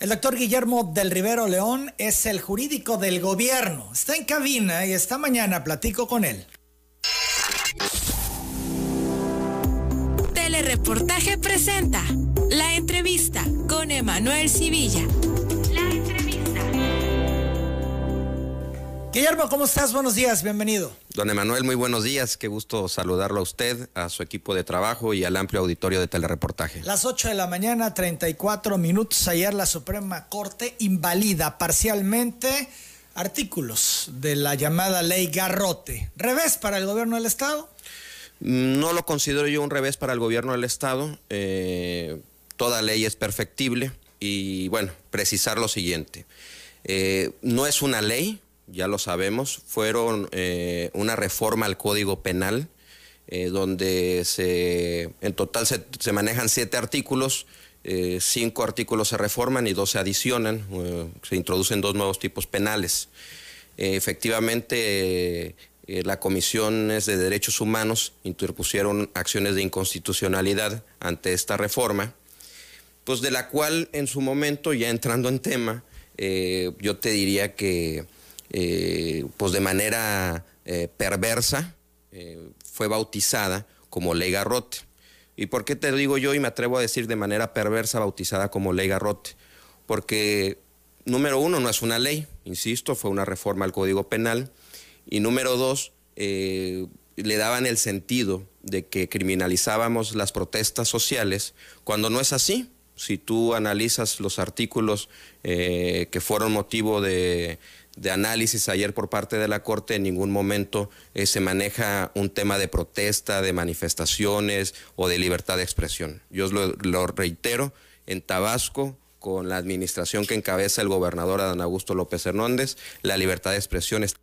El doctor Guillermo del Rivero León es el jurídico del gobierno. Está en cabina y esta mañana platico con él. Telereportaje presenta la entrevista con Emanuel Civilla. Guillermo, ¿cómo estás? Buenos días, bienvenido. Don Emanuel, muy buenos días. Qué gusto saludarlo a usted, a su equipo de trabajo y al amplio auditorio de telereportaje. Las 8 de la mañana, 34 minutos. Ayer la Suprema Corte invalida parcialmente artículos de la llamada ley Garrote. ¿Revés para el gobierno del Estado? No lo considero yo un revés para el gobierno del Estado. Eh, toda ley es perfectible y bueno, precisar lo siguiente. Eh, no es una ley, ya lo sabemos, fueron eh, una reforma al Código Penal, eh, donde se, en total se, manejan siete artículos, eh, cinco artículos se reforman y dos se adicionan, se introducen dos nuevos tipos penales. efectivamente, las comisiones de derechos humanos interpusieron acciones de inconstitucionalidad ante esta reforma, pues de la cual en su momento, ya entrando en tema, yo te diría que eh, pues de manera eh, perversa, eh, fue bautizada como ley garrote. ¿Y por qué te digo yo y me atrevo a decir de manera perversa bautizada como ley garrote? Porque, número uno, no es una ley, insisto, fue una reforma al Código Penal. Y número dos, le daban el sentido de que criminalizábamos las protestas sociales, cuando no es así. Si tú analizas los artículos que fueron motivo de, de análisis ayer por parte de la Corte, en ningún momento eh, se maneja un tema de protesta, de manifestaciones o de libertad de expresión. Yo lo, reitero, en Tabasco, con la administración que encabeza el gobernador Adán Augusto López Hernández, la libertad de expresión está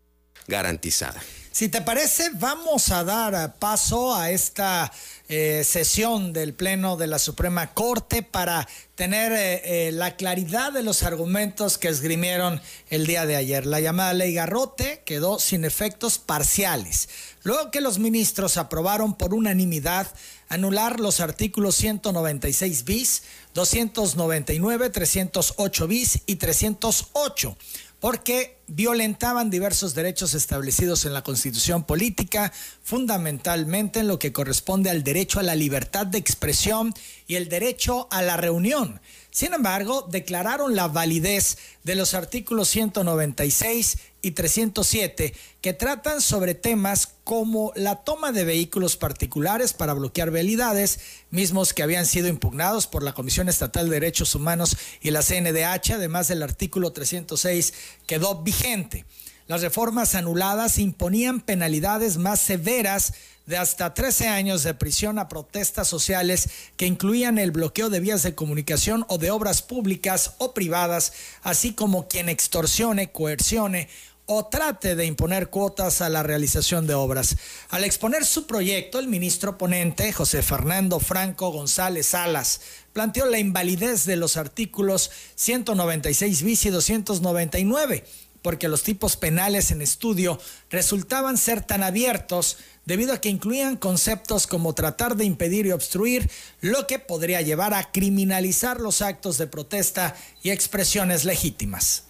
garantizada. Si te parece, vamos a dar paso a esta eh, sesión del Pleno de la Suprema Corte para tener eh, eh, la claridad de los argumentos que esgrimieron el día de ayer. La llamada ley Garrote quedó sin efectos parciales. Luego que los ministros aprobaron por unanimidad anular los artículos 196 bis, 299, 308 bis y 308 porque violentaban diversos derechos establecidos en la constitución política, fundamentalmente en lo que corresponde al derecho a la libertad de expresión y el derecho a la reunión. Sin embargo, declararon la validez de los artículos 196 y 307 que tratan sobre temas como la toma de vehículos particulares para bloquear vialidades, mismos que habían sido impugnados por la Comisión Estatal de Derechos Humanos y la CNDH, además del artículo 306 quedó vigente. Las reformas anuladas imponían penalidades más severas de hasta 13 años de prisión a protestas sociales que incluían el bloqueo de vías de comunicación o de obras públicas o privadas, así como quien extorsione, coercione o trate de imponer cuotas a la realización de obras. Al exponer su proyecto, el ministro ponente, José Fernando Franco González Salas, planteó la invalidez de los artículos 196 bis y 299 porque los tipos penales en estudio resultaban ser tan abiertos debido a que incluían conceptos como tratar de impedir y obstruir, lo que podría llevar a criminalizar los actos de protesta y expresiones legítimas.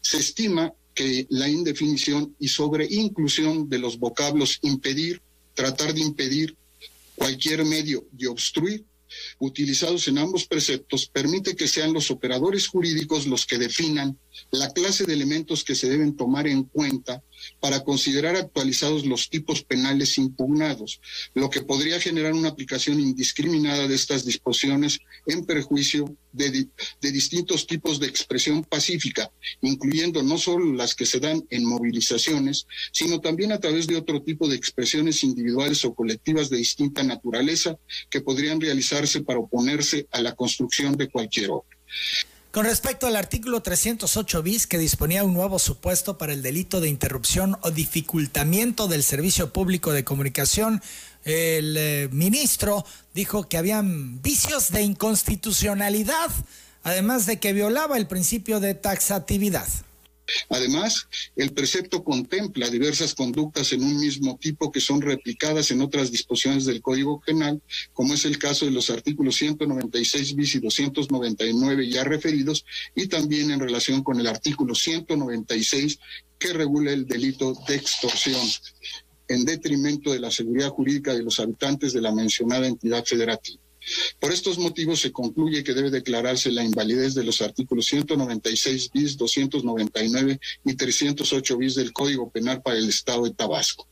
Se estima que la indefinición y sobre inclusión de los vocablos impedir, tratar de impedir, cualquier medio de obstruir utilizados en ambos preceptos permite que sean los operadores jurídicos los que definan la clase de elementos que se deben tomar en cuenta para considerar actualizados los tipos penales impugnados, lo que podría generar una aplicación indiscriminada de estas disposiciones en perjuicio de, distintos tipos de expresión pacífica, incluyendo no solo las que se dan en movilizaciones, sino también a través de otro tipo de expresiones individuales o colectivas de distinta naturaleza que podrían realizarse para oponerse a la construcción de cualquier obra. Con respecto al artículo 308 bis que disponía un nuevo supuesto para el delito de interrupción o dificultamiento del servicio público de comunicación, el eh, ministro dijo que habían vicios de inconstitucionalidad, además de que violaba el principio de taxatividad. Además, el precepto contempla diversas conductas en un mismo tipo que son replicadas en otras disposiciones del Código Penal, como es el caso de los artículos 196 bis y 299 ya referidos, y también en relación con el artículo 196 que regula el delito de extorsión en detrimento de la seguridad jurídica de los habitantes de la mencionada entidad federativa. Por estos motivos se concluye que debe declararse la invalidez de los artículos 196 bis, 299 y 308 bis del Código Penal para el Estado de Tabasco.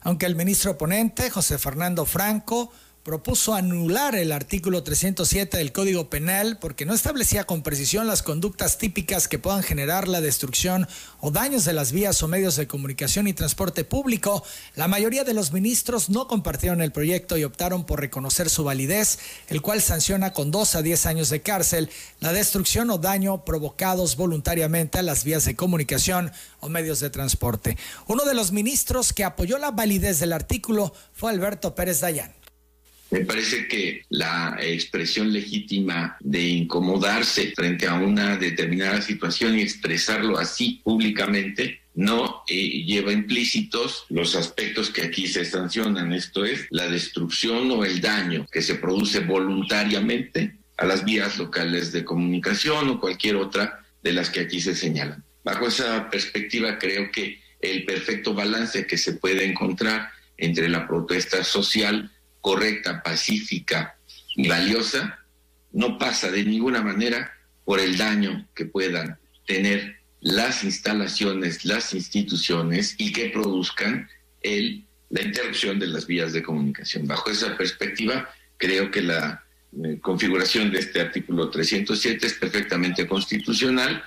Aunque el ministro oponente, José Fernando Franco, propuso anular el artículo 307 del Código Penal porque no establecía con precisión las conductas típicas que puedan generar la destrucción o daños de las vías o medios de comunicación y transporte público. La mayoría de los ministros no compartieron el proyecto y optaron por reconocer su validez, el cual sanciona con dos a diez años de cárcel la destrucción o daño provocados voluntariamente a las vías de comunicación o medios de transporte. Uno de los ministros que apoyó la validez del artículo fue Alberto Pérez Dayán. Me parece que la expresión legítima de incomodarse frente a una determinada situación y expresarlo así públicamente no eh, lleva implícitos los aspectos que aquí se sancionan, esto es la destrucción o el daño que se produce voluntariamente a las vías locales de comunicación o cualquier otra de las que aquí se señalan. Bajo esa perspectiva creo que el perfecto balance que se puede encontrar entre la protesta social correcta, pacífica y valiosa, no pasa de ninguna manera por el daño que puedan tener las instalaciones, las instituciones y que produzcan el, la interrupción de las vías de comunicación. Bajo esa perspectiva, creo que la eh, configuración de este artículo 307 es perfectamente constitucional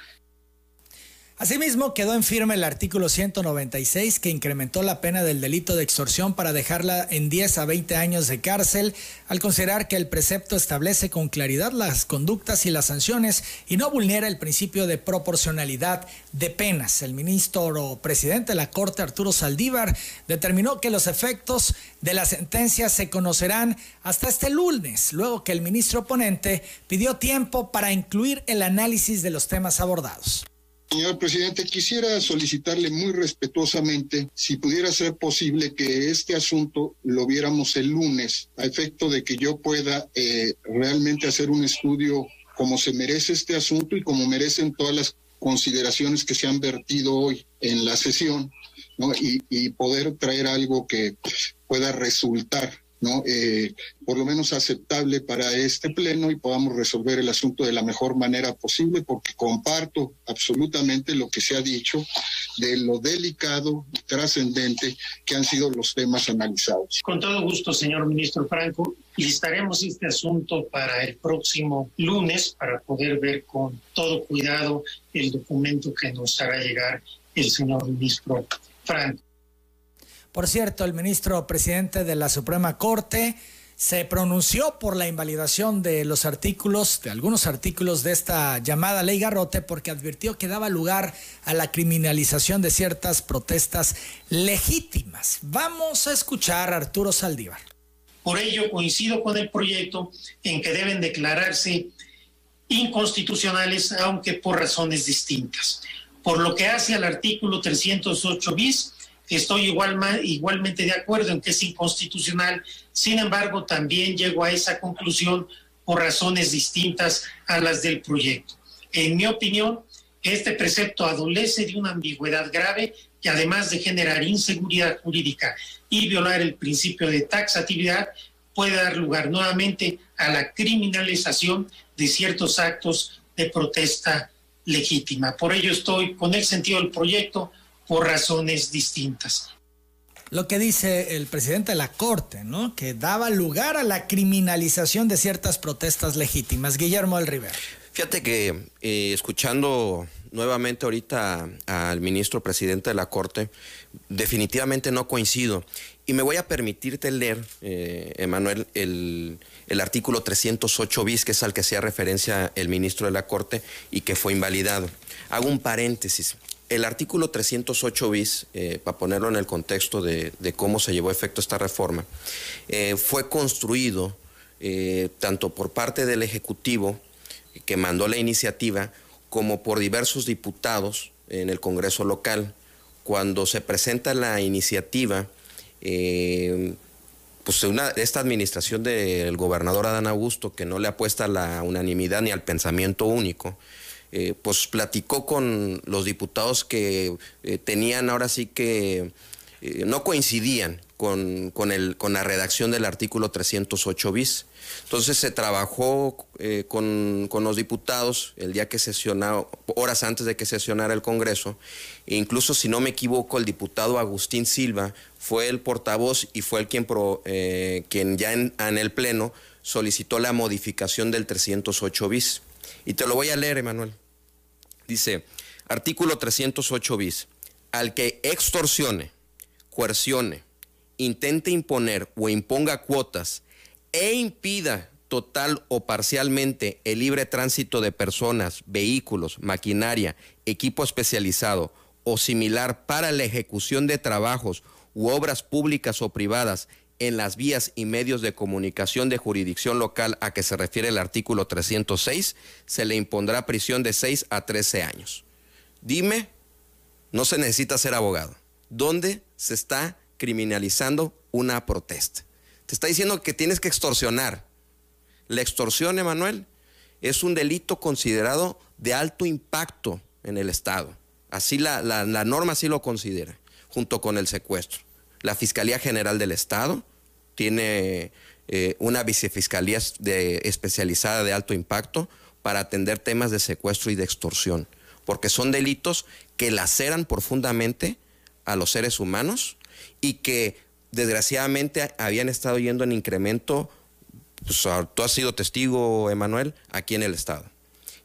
Asimismo, quedó en firme el artículo 196 que incrementó la pena del delito de extorsión para dejarla en 10 a 20 años de cárcel, al considerar que el precepto establece con claridad las conductas y las sanciones y no vulnera el principio de proporcionalidad de penas. El ministro presidente de la Corte, Arturo Saldívar, determinó que los efectos de la sentencia se conocerán hasta este lunes, luego que el ministro oponente pidió tiempo para incluir el análisis de los temas abordados. Señor presidente, quisiera solicitarle muy respetuosamente si pudiera ser posible que este asunto lo viéramos el lunes, a efecto de que yo pueda eh, realmente hacer un estudio como se merece este asunto y como merecen todas las consideraciones que se han vertido hoy en la sesión, y poder traer algo que pueda resultar ¿no? Eh, por lo menos aceptable para este pleno y podamos resolver el asunto de la mejor manera posible, porque comparto absolutamente lo que se ha dicho de lo delicado y trascendente que han sido los temas analizados. Con todo gusto, señor ministro Franco, listaremos este asunto para el próximo lunes para poder ver con todo cuidado el documento que nos hará llegar el señor ministro Franco. Por cierto, el ministro presidente de la Suprema Corte se pronunció por la invalidación de los artículos, de algunos artículos de esta llamada ley Garrote, porque advirtió que daba lugar a la criminalización de ciertas protestas legítimas. Vamos a escuchar a Arturo Saldívar. Por ello, coincido con el proyecto en que deben declararse inconstitucionales, aunque por razones distintas. Por lo que hace al artículo 308 bis, Estoy igual, igualmente de acuerdo en que es inconstitucional, sin embargo, también llego a esa conclusión por razones distintas a las del proyecto. En mi opinión, este precepto adolece de una ambigüedad grave que además de generar inseguridad jurídica y violar el principio de taxatividad, puede dar lugar nuevamente a la criminalización de ciertos actos de protesta legítima. Por ello estoy con el sentido del proyecto por razones distintas. Lo que dice el presidente de la Corte, ¿no? Que daba lugar a la criminalización de ciertas protestas legítimas. Guillermo del Rivera. Fíjate que eh, escuchando nuevamente ahorita al ministro presidente de la Corte, definitivamente no coincido. Y me voy a permitirte leer, eh, Emanuel, el, el, artículo 308 bis, que es al que hacía referencia el ministro de la Corte y que fue invalidado. Hago un paréntesis el artículo 308 bis, eh, para ponerlo en el contexto de, cómo se llevó a efecto esta reforma, eh, fue construido eh, tanto por parte del Ejecutivo, que mandó la iniciativa, como por diversos diputados en el Congreso local. Cuando se presenta la iniciativa, pues una, esta administración del gobernador Adán Augusto, que no le apuesta a la unanimidad ni al pensamiento único, eh, pues platicó con los diputados que eh, tenían ahora sí que no coincidían con, con, el, con la redacción del artículo 308 bis. Entonces se trabajó eh, con, los diputados el día que sesionaba, horas antes de que sesionara el Congreso, e incluso si no me equivoco, el diputado Agustín Silva fue el portavoz y fue el quien, eh, quien ya en, en, el Pleno solicitó la modificación del 308 bis. Y te lo voy a leer, Emanuel. Dice, artículo 308 bis, al que extorsione, coercione, intente imponer o imponga cuotas, e impida total o parcialmente el libre tránsito de personas, vehículos, maquinaria, equipo especializado o similar para la ejecución de trabajos u obras públicas o privadas en las vías y medios de comunicación de jurisdicción local a que se refiere el artículo 306, se le impondrá prisión de 6 a 13 años. Dime, no se necesita ser abogado, ¿dónde se está criminalizando una protesta? Te está diciendo que tienes que extorsionar. La extorsión, Emanuel, es un delito considerado de alto impacto en el Estado. Así la, norma así lo considera, junto con el secuestro. La Fiscalía General del Estado tiene eh, una vicefiscalía de, especializada de alto impacto para atender temas de secuestro y de extorsión, porque son delitos que laceran profundamente a los seres humanos y que desgraciadamente habían estado yendo en incremento, pues, tú has sido testigo, Emanuel, aquí en el estado.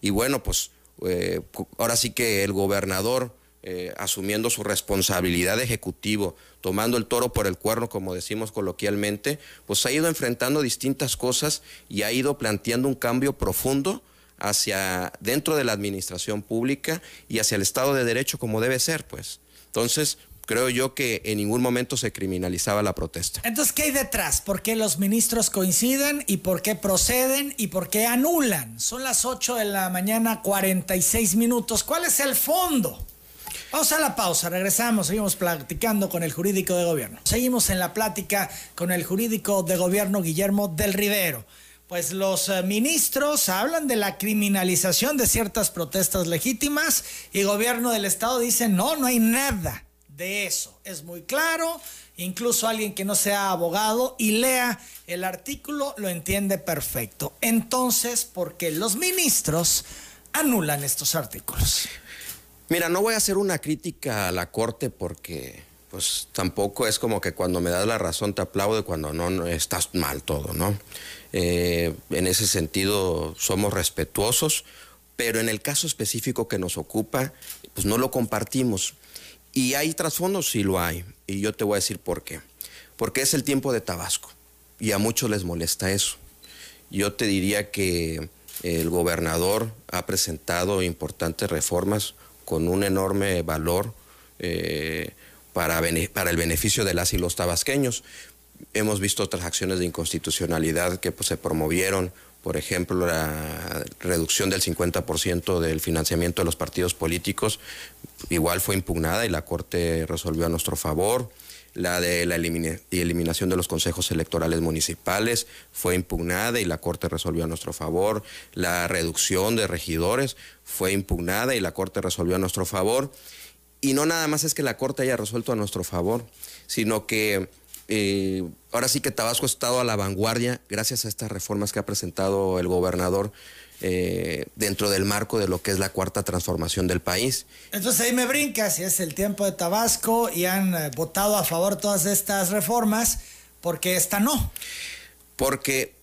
Y bueno, pues eh, ahora sí que el gobernador, eh, asumiendo su responsabilidad de ejecutivo, tomando el toro por el cuerno, como decimos coloquialmente, pues ha ido enfrentando distintas cosas y ha ido planteando un cambio profundo hacia dentro de la administración pública y hacia el Estado de Derecho como debe ser, pues. Entonces, creo yo que en ningún momento se criminalizaba la protesta. Entonces, ¿qué hay detrás? ¿Por qué los ministros coinciden y por qué proceden y por qué anulan? Son las 8 de la mañana, 46 minutos. ¿Cuál es el fondo? Vamos a la pausa, regresamos, seguimos platicando con el jurídico de gobierno. Seguimos en la plática con el jurídico de gobierno Guillermo del Rivero. Pues los eh, ministros hablan de la criminalización de ciertas protestas legítimas y gobierno del estado dice no, no hay nada de eso. Es muy claro, incluso alguien que no sea abogado y lea el artículo lo entiende perfecto. Entonces, ¿por qué los ministros anulan estos artículos? Mira, no voy a hacer una crítica a la Corte porque pues tampoco es como que cuando me das la razón te aplaudo y cuando no, estás mal todo, ¿no? Eh, en ese sentido somos respetuosos, pero en el caso específico que nos ocupa, pues no lo compartimos. Y hay trasfondos, sí lo hay. Y yo te voy a decir por qué. Porque es el tiempo de Tabasco. Y a muchos les molesta eso. Yo te diría que el gobernador ha presentado importantes reformas con un enorme valor eh, para, el beneficio de las y los tabasqueños. Hemos visto otras acciones de inconstitucionalidad que pues, se promovieron por ejemplo, la reducción del 50% del financiamiento de los partidos políticos, igual fue impugnada y la Corte resolvió a nuestro favor. La de la eliminación de los consejos electorales municipales fue impugnada y la Corte resolvió a nuestro favor. La reducción de regidores fue impugnada y la Corte resolvió a nuestro favor. Y no nada más es que la Corte haya resuelto a nuestro favor, sino que eh, ahora sí que Tabasco ha estado a la vanguardia gracias a estas reformas que ha presentado el gobernador eh, dentro del marco de lo que es la cuarta transformación del país. Entonces ahí me brinca si es el tiempo de Tabasco y han eh, votado a favor todas estas reformas, porque esta no. Porque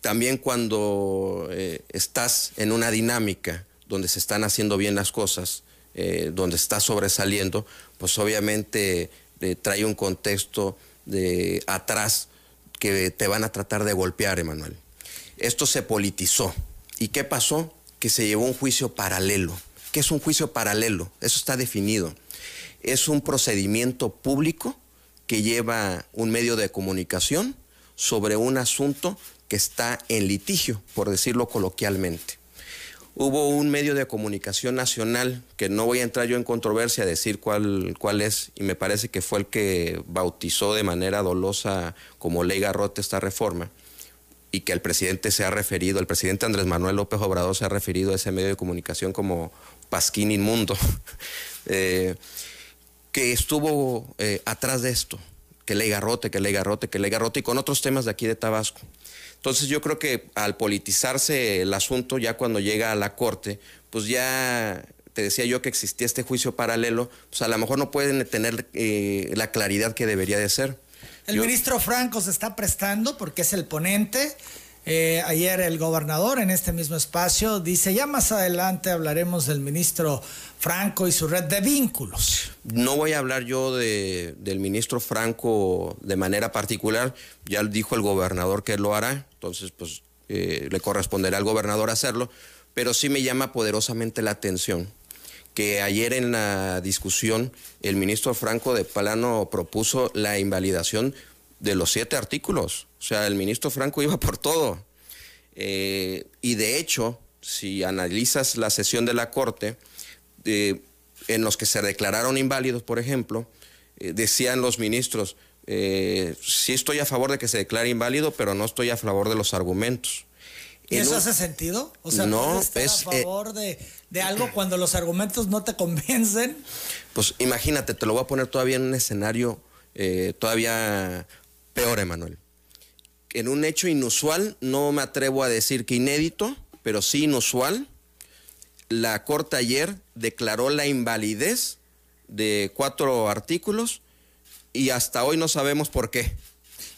también cuando estás en una dinámica donde se están haciendo bien las cosas, donde estás sobresaliendo, pues obviamente trae un contexto de atrás que te van a tratar de golpear, Emanuel. Esto se politizó. ¿Y qué pasó? Que se llevó un juicio paralelo. ¿Qué es un juicio paralelo? Eso está definido. Es un procedimiento público que lleva un medio de comunicación sobre un asunto que está en litigio, por decirlo coloquialmente. hubo un medio de comunicación nacional, que no voy a entrar yo en controversia a decir cuál, cuál es, y me parece que fue el que bautizó de manera dolosa como ley garrote esta reforma, y que el presidente se ha referido, el presidente Andrés Manuel López Obrador se ha referido a ese medio de comunicación como pasquín inmundo, eh, que estuvo eh, atrás de esto, que ley garrote, que ley garrote, que ley garrote, y con otros temas de aquí de Tabasco. Entonces yo creo que al politizarse el asunto, ya cuando llega a la Corte, pues ya te decía yo que existía este juicio paralelo, pues a lo mejor no pueden tener eh, la claridad que debería de ser. El ministro Franco se está prestando porque es el ponente. Eh, ayer el gobernador en este mismo espacio dice, ya más adelante hablaremos del ministro Franco y su red de vínculos. No voy a hablar yo de, del ministro Franco de manera particular, ya dijo el gobernador que lo hará, entonces pues eh, le corresponderá al gobernador hacerlo, pero sí me llama poderosamente la atención que ayer en la discusión el ministro Franco de Plano propuso la invalidación de los siete artículos. O sea, el ministro Franco iba por todo. Eh, y de hecho, si analizas la sesión de la Corte, en los que se declararon inválidos, por ejemplo, eh, decían los ministros, eh, sí estoy a favor de que se declare inválido, pero no estoy a favor de los argumentos. ¿Y eso hace sentido? O sea, no estar a favor de, de, algo cuando los argumentos no te convencen. Pues imagínate, te lo voy a poner todavía en un escenario todavía peor, Emanuel. En un hecho inusual, no me atrevo a decir que inédito, pero sí inusual, la Corte ayer declaró la invalidez de cuatro artículos y hasta hoy no sabemos por qué.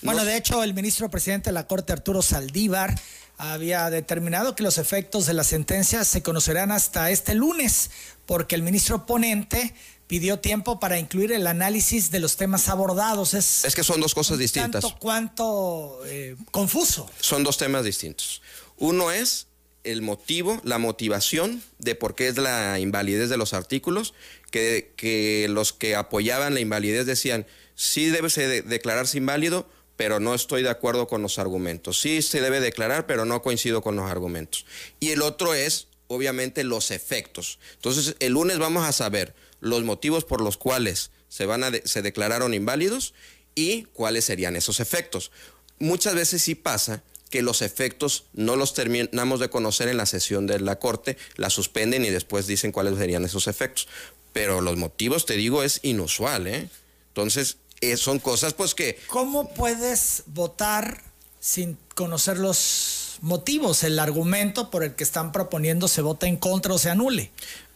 Bueno, de hecho, el ministro presidente de la Corte, Arturo Saldívar, había determinado que los efectos de la sentencia se conocerán hasta este lunes, porque el ministro ponente pidió tiempo para incluir el análisis de los temas abordados. Es, es que son dos cosas distintas. Tanto cuanto eh, confuso. Son dos temas distintos. Uno es el motivo, la motivación de por qué es la invalidez de los artículos, que, que los que apoyaban la invalidez decían, sí debe declararse inválido, pero no estoy de acuerdo con los argumentos. Sí se debe declarar, pero no coincido con los argumentos. Y el otro es, obviamente, los efectos. Entonces, el lunes vamos a saber los motivos por los cuales se, van a se declararon inválidos y cuáles serían esos efectos. Muchas veces sí pasa que los efectos no los terminamos de conocer en la sesión de la Corte, la suspenden y después dicen cuáles serían esos efectos. Pero los motivos, te digo, es inusual, ¿eh? Entonces, eh, son cosas pues que... ¿Cómo puedes votar sin conocer los motivos, el argumento por el que están proponiendo se vota en contra o se anule?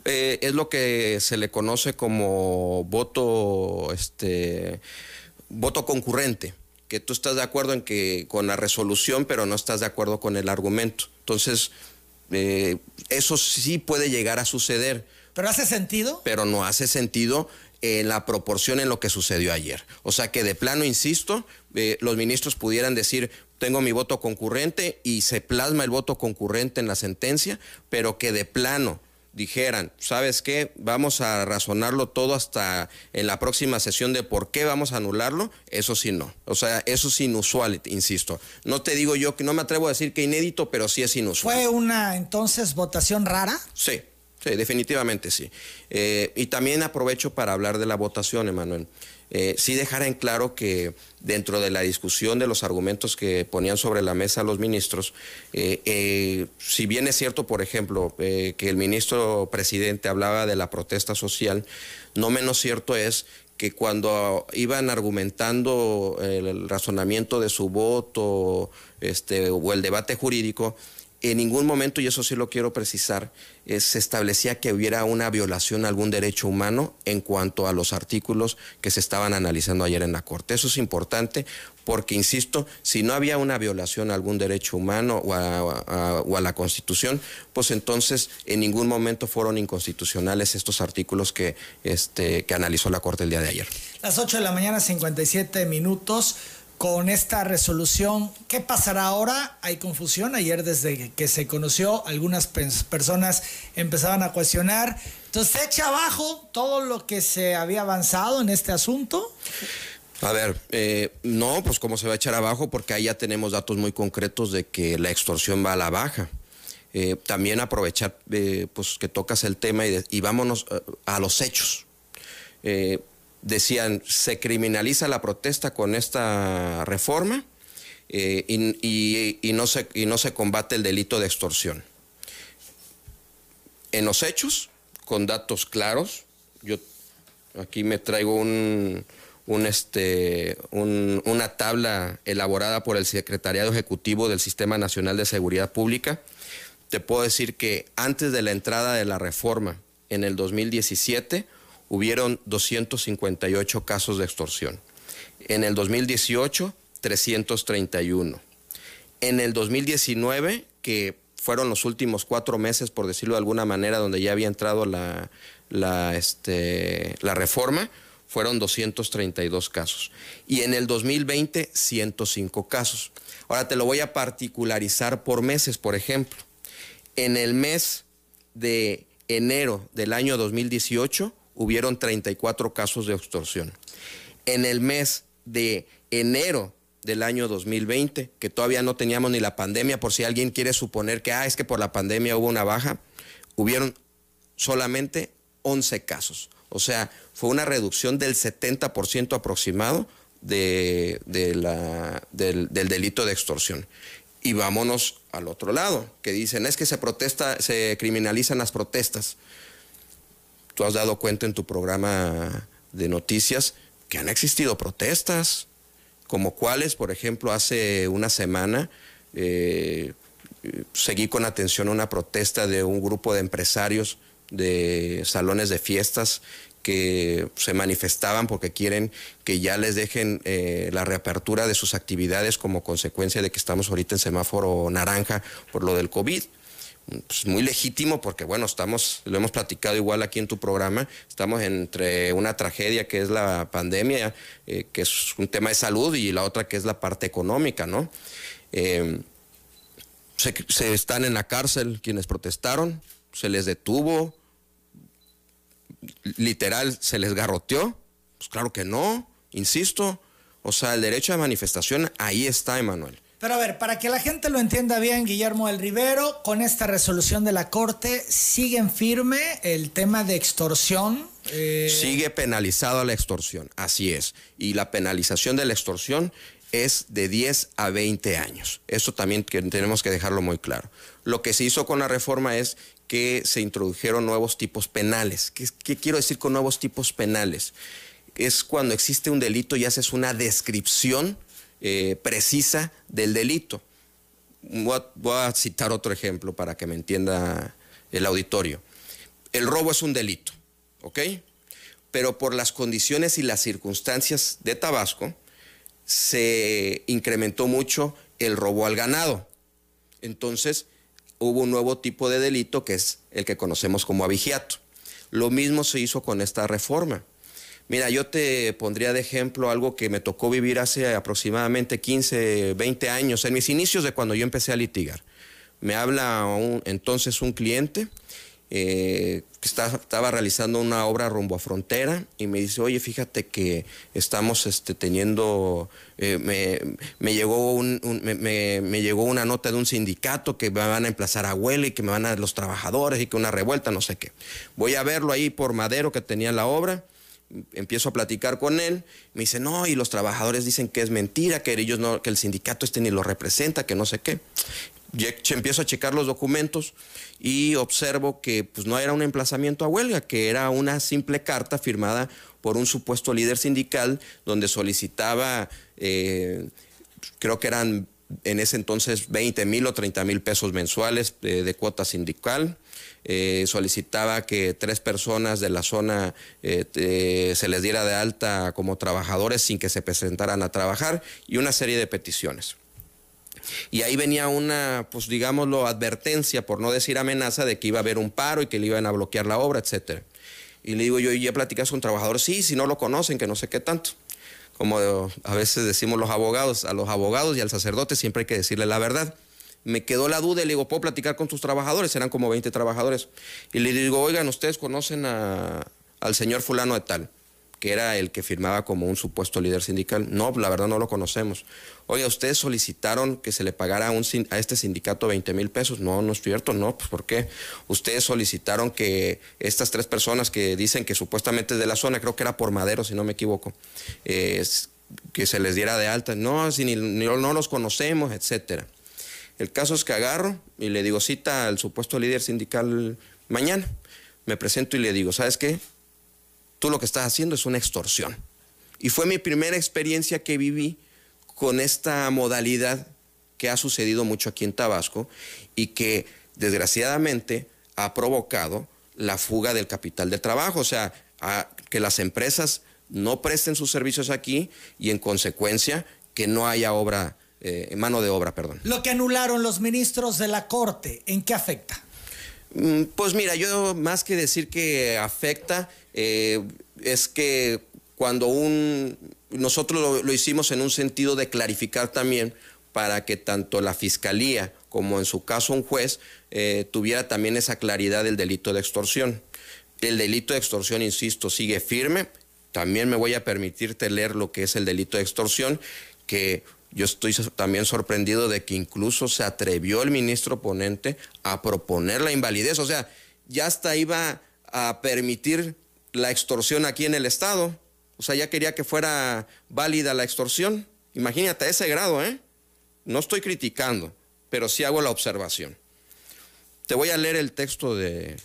Eh, es lo que se le conoce como voto, este, voto concurrente, que tú estás de acuerdo en que con la resolución, pero no estás de acuerdo con el argumento. Entonces, eh, eso sí puede llegar a suceder. ¿Pero hace sentido? Pero no hace sentido en la proporción en lo que sucedió ayer. O sea que de plano, insisto, eh, los ministros pudieran decir, tengo mi voto concurrente y se plasma el voto concurrente en la sentencia, pero que de plano dijeran, ¿sabes qué? Vamos a razonarlo todo hasta en la próxima sesión de por qué vamos a anularlo, eso sí no. O sea, eso es inusual, insisto. No te digo yo que no me atrevo a decir que inédito, pero sí es inusual. ¿Fue una entonces votación rara? Sí, sí, definitivamente sí. Eh, y también aprovecho para hablar de la votación, Emanuel. Eh, sí dejar en claro que dentro de la discusión de los argumentos que ponían sobre la mesa los ministros, eh, eh, si bien es cierto, por ejemplo, que el ministro presidente hablaba de la protesta social, no menos cierto es que cuando iban argumentando el razonamiento de su voto este, o el debate jurídico, en ningún momento, y eso sí lo quiero precisar, eh, se establecía que hubiera una violación a algún derecho humano en cuanto a los artículos que se estaban analizando ayer en la Corte. Eso es importante porque, insisto, si no había una violación a algún derecho humano o a, la Constitución, pues entonces en ningún momento fueron inconstitucionales estos artículos que, este, que analizó la Corte el día de ayer. Las 8 de la mañana, 57 minutos con esta resolución. ¿Qué pasará ahora? Hay confusión. Ayer desde que se conoció, algunas personas empezaban a cuestionar. Entonces, ¿se echa abajo todo lo que se había avanzado en este asunto? A ver, eh, no, pues cómo se va a echar abajo, porque ahí ya tenemos datos muy concretos de que la extorsión va a la baja. eh, también aprovechar eh, pues, que tocas el tema y, vámonos a los hechos. Decían, se criminaliza la protesta con esta reforma y, no se, y no se combate el delito de extorsión. En los hechos, con datos claros, yo aquí me traigo un, este, una tabla elaborada por el Secretariado Ejecutivo del Sistema Nacional de Seguridad Pública. Te puedo decir que antes de la entrada de la reforma en el 2017 hubieron 258 casos de extorsión. En el 2018, 331. En el 2019, que fueron los últimos cuatro meses, por decirlo de alguna manera, donde ya había entrado la, la, este, la reforma, fueron 232 casos. Y en el 2020, 105 casos. Ahora te lo voy a particularizar por meses, por ejemplo. En el mes de enero del año 2018 hubieron 34 casos de extorsión. En el mes de enero del año 2020, que todavía no teníamos ni la pandemia, por si alguien quiere suponer que, ah, es que por la pandemia hubo una baja, hubieron solamente 11 casos. O sea, fue una reducción del 70% aproximado de, la, del, delito de extorsión. Y vámonos al otro lado, que dicen, es que se protesta, se criminalizan las protestas. Tú has dado cuenta en tu programa de noticias que han existido protestas, como cuáles, por ejemplo, hace una semana eh, seguí con atención una protesta de un grupo de empresarios de salones de fiestas que se manifestaban porque quieren que ya les dejen eh, la reapertura de sus actividades como consecuencia de que estamos ahorita en semáforo naranja por lo del COVID. Pues muy legítimo porque bueno, estamos, lo hemos platicado igual aquí en tu programa, estamos entre una tragedia que es la pandemia, eh, que es un tema de salud, y la otra que es la parte económica, ¿no? Eh, se están en la cárcel quienes protestaron, se les detuvo, literal, se les garroteó. Pues claro que no, insisto. O sea, el derecho de manifestación ahí está, Emanuel. Pero a ver, para que la gente lo entienda bien, Guillermo del Rivero, con esta resolución de la Corte, ¿siguen firme el tema de extorsión? Eh, Sigue penalizado la extorsión, así es. Y la penalización de la extorsión es de 10 a 20 años. Eso también tenemos que dejarlo muy claro. Lo que se hizo con la reforma es que se introdujeron nuevos tipos penales. ¿Qué, quiero decir con nuevos tipos penales? Es cuando existe un delito y haces una descripción eh, precisa del delito. Voy a, citar otro ejemplo para que me entienda el auditorio. El robo es un delito, ¿ok? Pero por las condiciones y las circunstancias de Tabasco, se incrementó mucho el robo al ganado. Entonces, hubo un nuevo tipo de delito que es el que conocemos como abigiato. Lo mismo se hizo con esta reforma. Mira, yo te pondría de ejemplo algo que me tocó vivir hace aproximadamente 15, 20 años, en mis inicios de cuando yo empecé a litigar. Me habla entonces un cliente eh, que estaba realizando una obra rumbo a frontera y me dice, oye, fíjate que estamos este, teniendo, eh, me, llegó un, me, llegó una nota de un sindicato que me van a emplazar a huelga y que me van a los trabajadores y que una revuelta, no sé qué. Voy a verlo ahí por Madero que tenía la obra empiezo a platicar con él, me dice, no, y los trabajadores dicen que es mentira, que ellos no, que el sindicato este ni lo representa, que no sé qué empiezo a checar los documentos y observo que pues, no era un emplazamiento a huelga, que era una simple carta firmada por un supuesto líder sindical donde solicitaba, eh, creo que eran en ese entonces 20 mil o 30 mil pesos mensuales de, cuota sindical. Eh, solicitaba que tres personas de la zona eh, se les diera de alta como trabajadores sin que se presentaran a trabajar y una serie de peticiones. Y ahí venía una, pues digámoslo, advertencia, por no decir amenaza, de que iba a haber un paro y que le iban a bloquear la obra, etcétera. Y le digo yo, ¿y ya platicas con trabajadores? Sí, si no lo conocen, que no sé qué tanto. Como a veces decimos los abogados, a los abogados y al sacerdote siempre hay que decirle la verdad. Me quedó la duda y le digo, ¿puedo platicar con tus trabajadores? Eran como 20 trabajadores. Y le digo, oigan, ¿ustedes conocen al señor fulano de tal? que era el que firmaba como un supuesto líder sindical. No, la verdad no lo conocemos. Oiga, ustedes solicitaron que se le pagara a, un, a este sindicato 20 mil pesos. No, no es cierto, no, pues ¿por qué? Ustedes solicitaron que estas tres personas que dicen que supuestamente es de la zona, creo que era por Madero, si no me equivoco, que se les diera de alta. No, si ni, no los conocemos, etcétera. El caso es que agarro y le digo cita al supuesto líder sindical mañana. Me presento y le digo, ¿sabes qué? tú lo que estás haciendo es una extorsión. Y fue mi primera experiencia que viví con esta modalidad que ha sucedido mucho aquí en Tabasco y que desgraciadamente ha provocado la fuga del capital de trabajo, o sea, que las empresas no presten sus servicios aquí y en consecuencia que no haya obra, eh, mano de obra, perdón. Lo que anularon los ministros de la Corte, ¿en qué afecta? Mm, pues mira, yo más que decir que afecta, eh, es que cuando un, nosotros lo, hicimos en un sentido de clarificar también para que tanto la fiscalía como en su caso un juez eh, tuviera también esa claridad del delito de extorsión. El delito de extorsión, insisto, sigue firme. También me voy a permitirte leer lo que es el delito de extorsión, que yo estoy también sorprendido de que incluso se atrevió el ministro ponente a proponer la invalidez. O sea, ya hasta iba a permitir la extorsión aquí en el Estado. O sea, ya quería que fuera válida la extorsión. Imagínate a ese grado, ¿eh? No estoy criticando, pero sí hago la observación. Te voy a leer el texto de,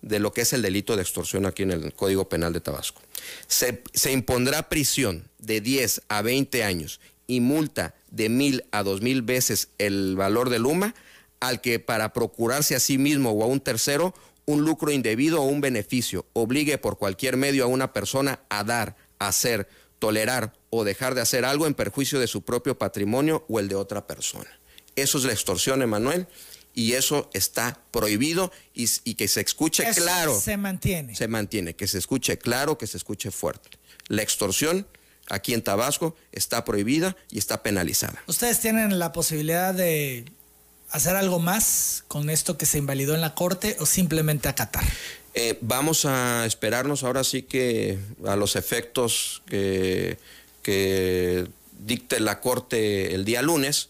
de lo que es el delito de extorsión aquí en el Código Penal de Tabasco. Se, se impondrá prisión de 10 a 20 años y multa de mil a dos mil veces el valor del UMA al que para procurarse a sí mismo o a un tercero un lucro indebido o un beneficio, obligue por cualquier medio a una persona a dar, hacer, tolerar o dejar de hacer algo en perjuicio de su propio patrimonio o el de otra persona. Eso es la extorsión, Emanuel, y eso está prohibido y, que se escuche claro. Se mantiene. Se mantiene, que se escuche claro, que se escuche fuerte. La extorsión aquí en Tabasco está prohibida y está penalizada. Ustedes tienen la posibilidad de hacer algo más con esto que se invalidó en la Corte o simplemente acatar? Eh, vamos a esperarnos ahora sí que a los efectos que, que dicte la Corte el día lunes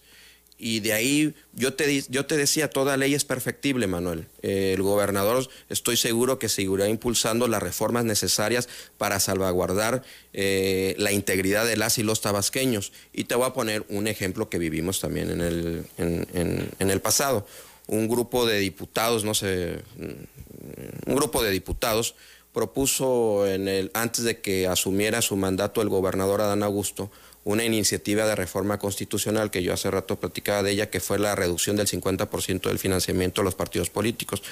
y de ahí yo te, yo te decía, toda ley es perfectible, Manuel. Eh, el gobernador estoy seguro que seguirá impulsando las reformas necesarias para salvaguardar eh, la integridad de las y los tabasqueños. Y te voy a poner un ejemplo que vivimos también en el, en, el pasado. Un grupo de diputados, no sé, un grupo de diputados propuso en el, antes de que asumiera su mandato el gobernador Adán Augusto, una iniciativa de reforma constitucional que yo hace rato platicaba de ella, que fue la reducción del 50% del financiamiento a los partidos políticos.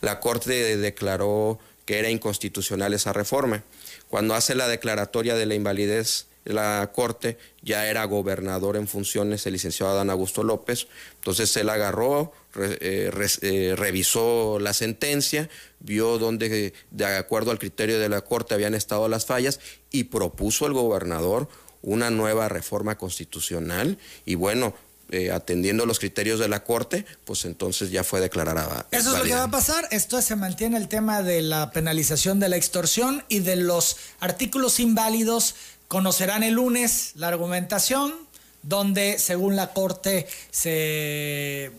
La Corte declaró que era inconstitucional esa reforma. Cuando hace la declaratoria de la invalidez la Corte, ya era gobernador en funciones el licenciado Adán Augusto López, entonces él agarró, eh, eh, revisó la sentencia, vio dónde, de acuerdo al criterio de la Corte, habían estado las fallas y propuso al gobernador una nueva reforma constitucional y bueno, eh, atendiendo los criterios de la Corte, pues entonces ya fue declarada. Eso es lo que va a pasar. Esto se mantiene el tema de la penalización de la extorsión y de los artículos inválidos. Conocerán el lunes la argumentación, donde según la Corte se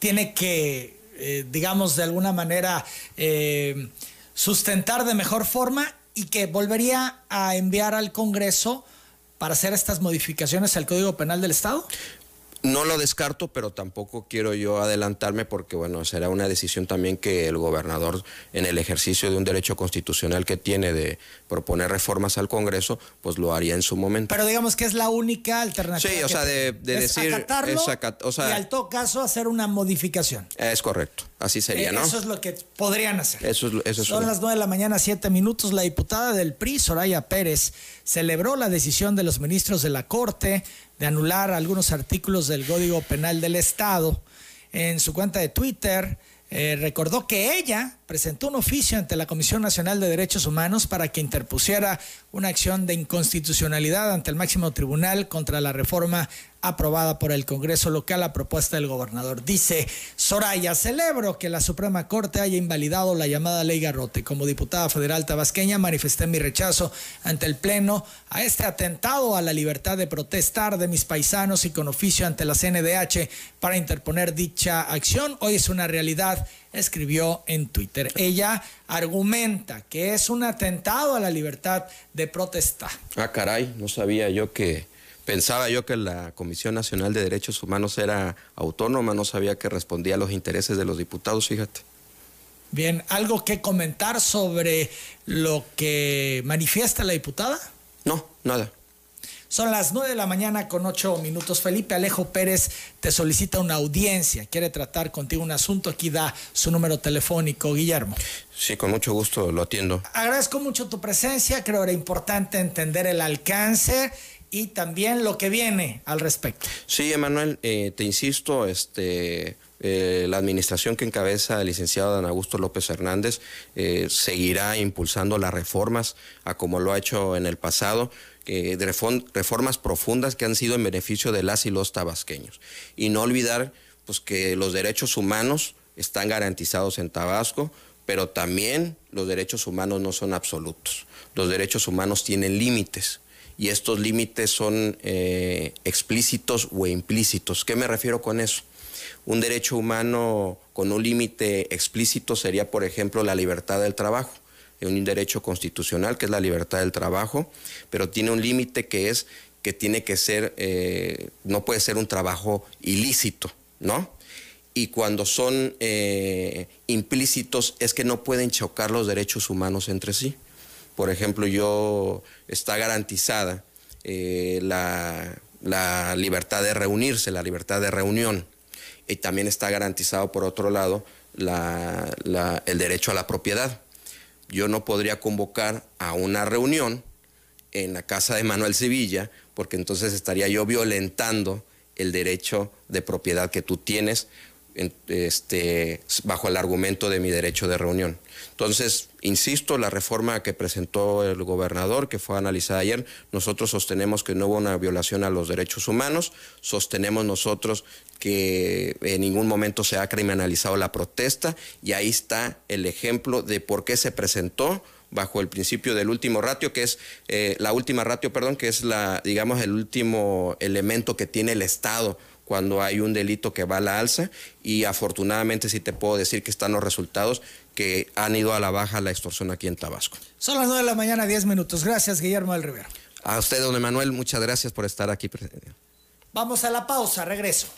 tiene que, eh, digamos, de alguna manera eh, sustentar de mejor forma y que volvería a enviar al Congreso para hacer estas modificaciones al Código Penal del Estado? No lo descarto, pero tampoco quiero yo adelantarme porque, bueno, será una decisión también que el gobernador, en el ejercicio de un derecho constitucional que tiene de proponer reformas al Congreso, pues lo haría en su momento. Pero digamos que es la única alternativa. Sí, o sea, de, decir... Acatarlo o sea, y al todo caso hacer una modificación. Es correcto, así sería, ¿no? Eso es lo que podrían hacer. Eso es, eso Son las nueve de la mañana, siete minutos. La diputada del PRI, Soraya Pérez, celebró la decisión de los ministros de la Corte de anular algunos artículos del Código Penal del Estado. En su cuenta de Twitter eh, recordó que ella presentó un oficio ante la Comisión Nacional de Derechos Humanos para que interpusiera una acción de inconstitucionalidad ante el máximo tribunal contra la reforma aprobada por el Congreso local a propuesta del gobernador. Dice Soraya, celebro que la Suprema Corte haya invalidado la llamada ley Garrote. Como diputada federal tabasqueña manifesté mi rechazo ante el Pleno a este atentado a la libertad de protestar de mis paisanos y con oficio ante la CNDH para interponer dicha acción. Hoy es una realidad escribió en Twitter. Ella argumenta que es un atentado a la libertad de protestar. Ah, caray, no sabía yo que Pensaba yo que la Comisión Nacional de Derechos Humanos era autónoma, no sabía que respondía a los intereses de los diputados, fíjate. Bien, ¿algo que comentar sobre lo que manifiesta la diputada? No, nada. Son las nueve de la mañana con ocho minutos. Felipe Alejo Pérez te solicita una audiencia. Quiere tratar contigo un asunto. Aquí da su número telefónico, Guillermo. Sí, con mucho gusto lo atiendo. Agradezco mucho tu presencia. Creo que era importante entender el alcance y también lo que viene al respecto. Sí, Emanuel, eh, te insisto, este, eh, la administración que encabeza el licenciado Dan Augusto López Hernández eh, seguirá impulsando las reformas a como lo ha hecho en el pasado. de reformas profundas que han sido en beneficio de las y los tabasqueños. Y no olvidar pues, que los derechos humanos están garantizados en Tabasco, pero también los derechos humanos no son absolutos. Los derechos humanos tienen límites y estos límites son eh, explícitos o implícitos. ¿Qué me refiero con eso? Un derecho humano con un límite explícito sería, por ejemplo, la libertad del trabajo, un derecho constitucional que es la libertad del trabajo, pero tiene un límite que es que tiene que ser, eh, no puede ser un trabajo ilícito, ¿no? Y cuando son eh, implícitos es que no pueden chocar los derechos humanos entre sí. Por ejemplo, yo está garantizada eh, la, libertad de reunirse, la libertad de reunión. Y también está garantizado, por otro lado, el derecho a la propiedad. Yo no podría convocar a una reunión en la casa de Manuel Sevilla, porque entonces estaría yo violentando el derecho de propiedad que tú tienes este, bajo el argumento de mi derecho de reunión. Entonces, insisto, la reforma que presentó el gobernador, que fue analizada ayer, nosotros sostenemos que no hubo una violación a los derechos humanos, sostenemos nosotros que en ningún momento se ha criminalizado la protesta y ahí está el ejemplo de por qué se presentó bajo el principio del último ratio, que es eh, la última ratio, perdón, que es la, digamos, el último elemento que tiene el Estado cuando hay un delito que va a la alza y afortunadamente sí te puedo decir que están los resultados que han ido a la baja la extorsión aquí en Tabasco. Son las nueve de la mañana, 10 minutos. Gracias, Guillermo del Rivera. A usted, don Emanuel, muchas gracias por estar aquí. Vamos a la pausa, regreso.